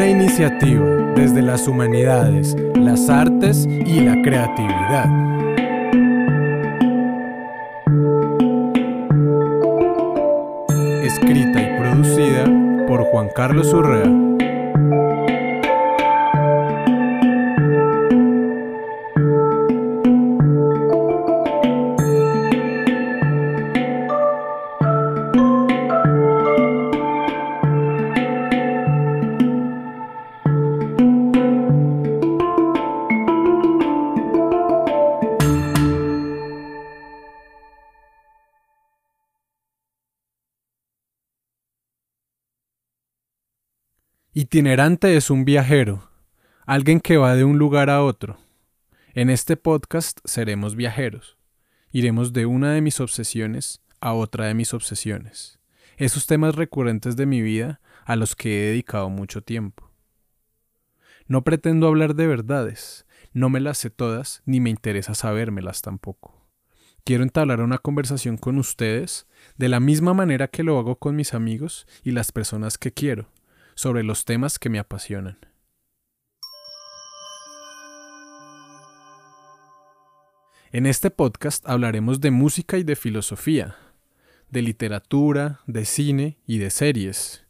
iniciativa desde las humanidades, las artes y la creatividad. Escrita y producida por Juan Carlos Urrea. Itinerante es un viajero, alguien que va de un lugar a otro. En este podcast seremos viajeros. Iremos de una de mis obsesiones a otra de mis obsesiones. Esos temas recurrentes de mi vida a los que he dedicado mucho tiempo. No pretendo hablar de verdades, no me las sé todas ni me interesa sabérmelas tampoco. Quiero entablar una conversación con ustedes de la misma manera que lo hago con mis amigos y las personas que quiero sobre los temas que me apasionan. En este podcast hablaremos de música y de filosofía, de literatura, de cine y de series.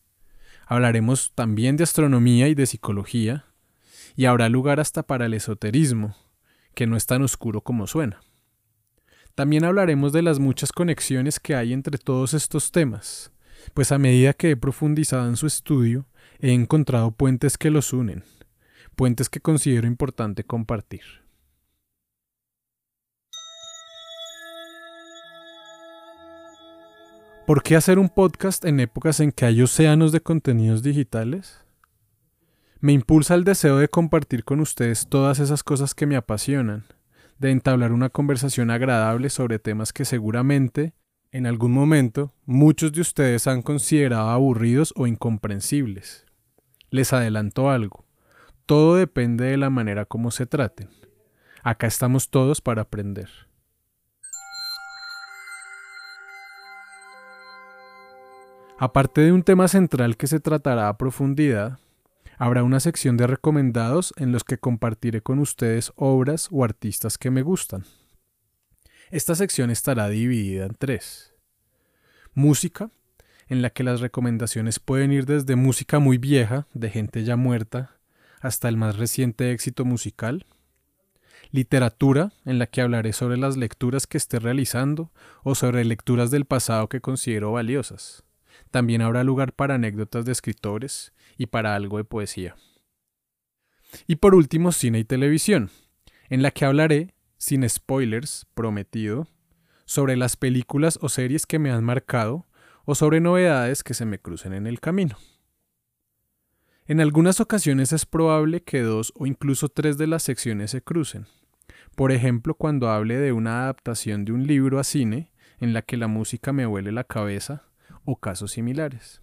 Hablaremos también de astronomía y de psicología, y habrá lugar hasta para el esoterismo, que no es tan oscuro como suena. También hablaremos de las muchas conexiones que hay entre todos estos temas, pues a medida que he profundizado en su estudio, he encontrado puentes que los unen, puentes que considero importante compartir. ¿Por qué hacer un podcast en épocas en que hay océanos de contenidos digitales? Me impulsa el deseo de compartir con ustedes todas esas cosas que me apasionan, de entablar una conversación agradable sobre temas que seguramente, en algún momento, muchos de ustedes han considerado aburridos o incomprensibles. Les adelanto algo. Todo depende de la manera como se traten. Acá estamos todos para aprender. Aparte de un tema central que se tratará a profundidad, habrá una sección de recomendados en los que compartiré con ustedes obras o artistas que me gustan. Esta sección estará dividida en tres. Música, en la que las recomendaciones pueden ir desde música muy vieja, de gente ya muerta, hasta el más reciente éxito musical. Literatura, en la que hablaré sobre las lecturas que esté realizando o sobre lecturas del pasado que considero valiosas. También habrá lugar para anécdotas de escritores y para algo de poesía. Y por último, cine y televisión, en la que hablaré, sin spoilers, prometido, sobre las películas o series que me han marcado o sobre novedades que se me crucen en el camino. En algunas ocasiones es probable que dos o incluso tres de las secciones se crucen. Por ejemplo, cuando hable de una adaptación de un libro a cine en la que la música me huele la cabeza o casos similares.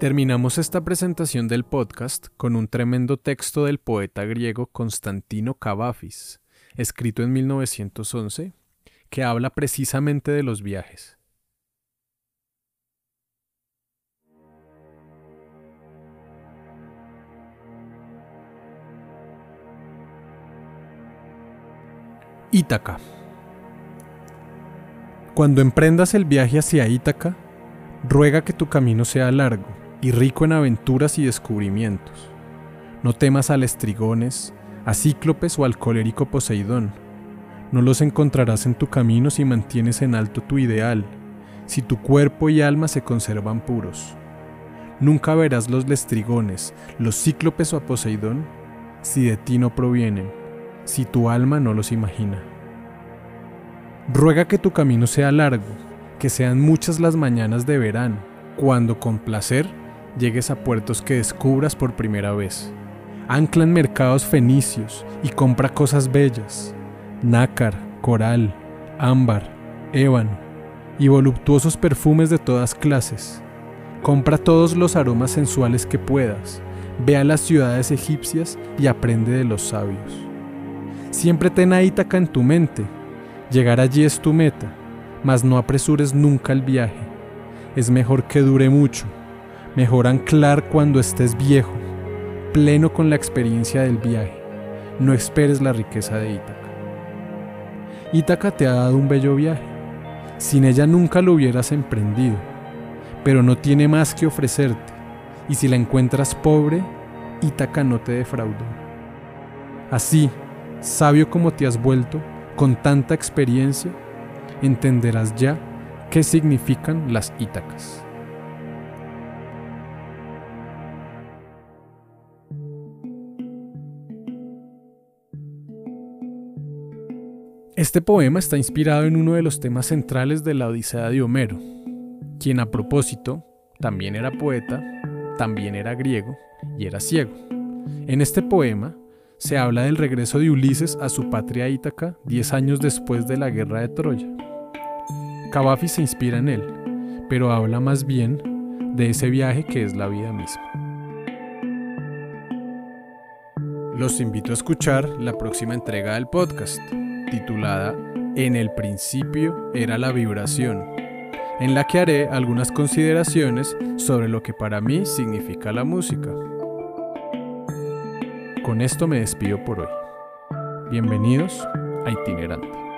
Terminamos esta presentación del podcast con un tremendo texto del poeta griego Constantino Cavafis, escrito en 1911, que habla precisamente de los viajes. Ítaca. Cuando emprendas el viaje hacia Ítaca, ruega que tu camino sea largo y rico en aventuras y descubrimientos. No temas a estrigones, a Cíclopes o al colérico Poseidón. No los encontrarás en tu camino si mantienes en alto tu ideal, si tu cuerpo y alma se conservan puros. Nunca verás los lestrigones, los cíclopes o a Poseidón, si de ti no provienen, si tu alma no los imagina. Ruega que tu camino sea largo, que sean muchas las mañanas de verano, cuando con placer llegues a puertos que descubras por primera vez ancla en mercados fenicios y compra cosas bellas, nácar, coral, ámbar, ébano y voluptuosos perfumes de todas clases. Compra todos los aromas sensuales que puedas, ve a las ciudades egipcias y aprende de los sabios. Siempre ten a Ítaca en tu mente, llegar allí es tu meta, mas no apresures nunca el viaje. Es mejor que dure mucho, mejor anclar cuando estés viejo, pleno con la experiencia del viaje. No esperes la riqueza de Ítaca. Ítaca te ha dado un bello viaje. Sin ella nunca lo hubieras emprendido, pero no tiene más que ofrecerte, y si la encuentras pobre, Ítaca no te defraudó. Así, sabio como te has vuelto, con tanta experiencia, entenderás ya qué significan las Ítacas. Este poema está inspirado en uno de los temas centrales de la Odisea de Homero, quien a propósito también era poeta, también era griego y era ciego. En este poema se habla del regreso de Ulises a su patria Ítaca diez años después de la guerra de Troya. Cavafi se inspira en él, pero habla más bien de ese viaje que es la vida misma. Los invito a escuchar la próxima entrega del podcast, titulada En el principio era la vibración, en la que haré algunas consideraciones sobre lo que para mí significa la música. Con esto me despido por hoy. Bienvenidos a Itinerante.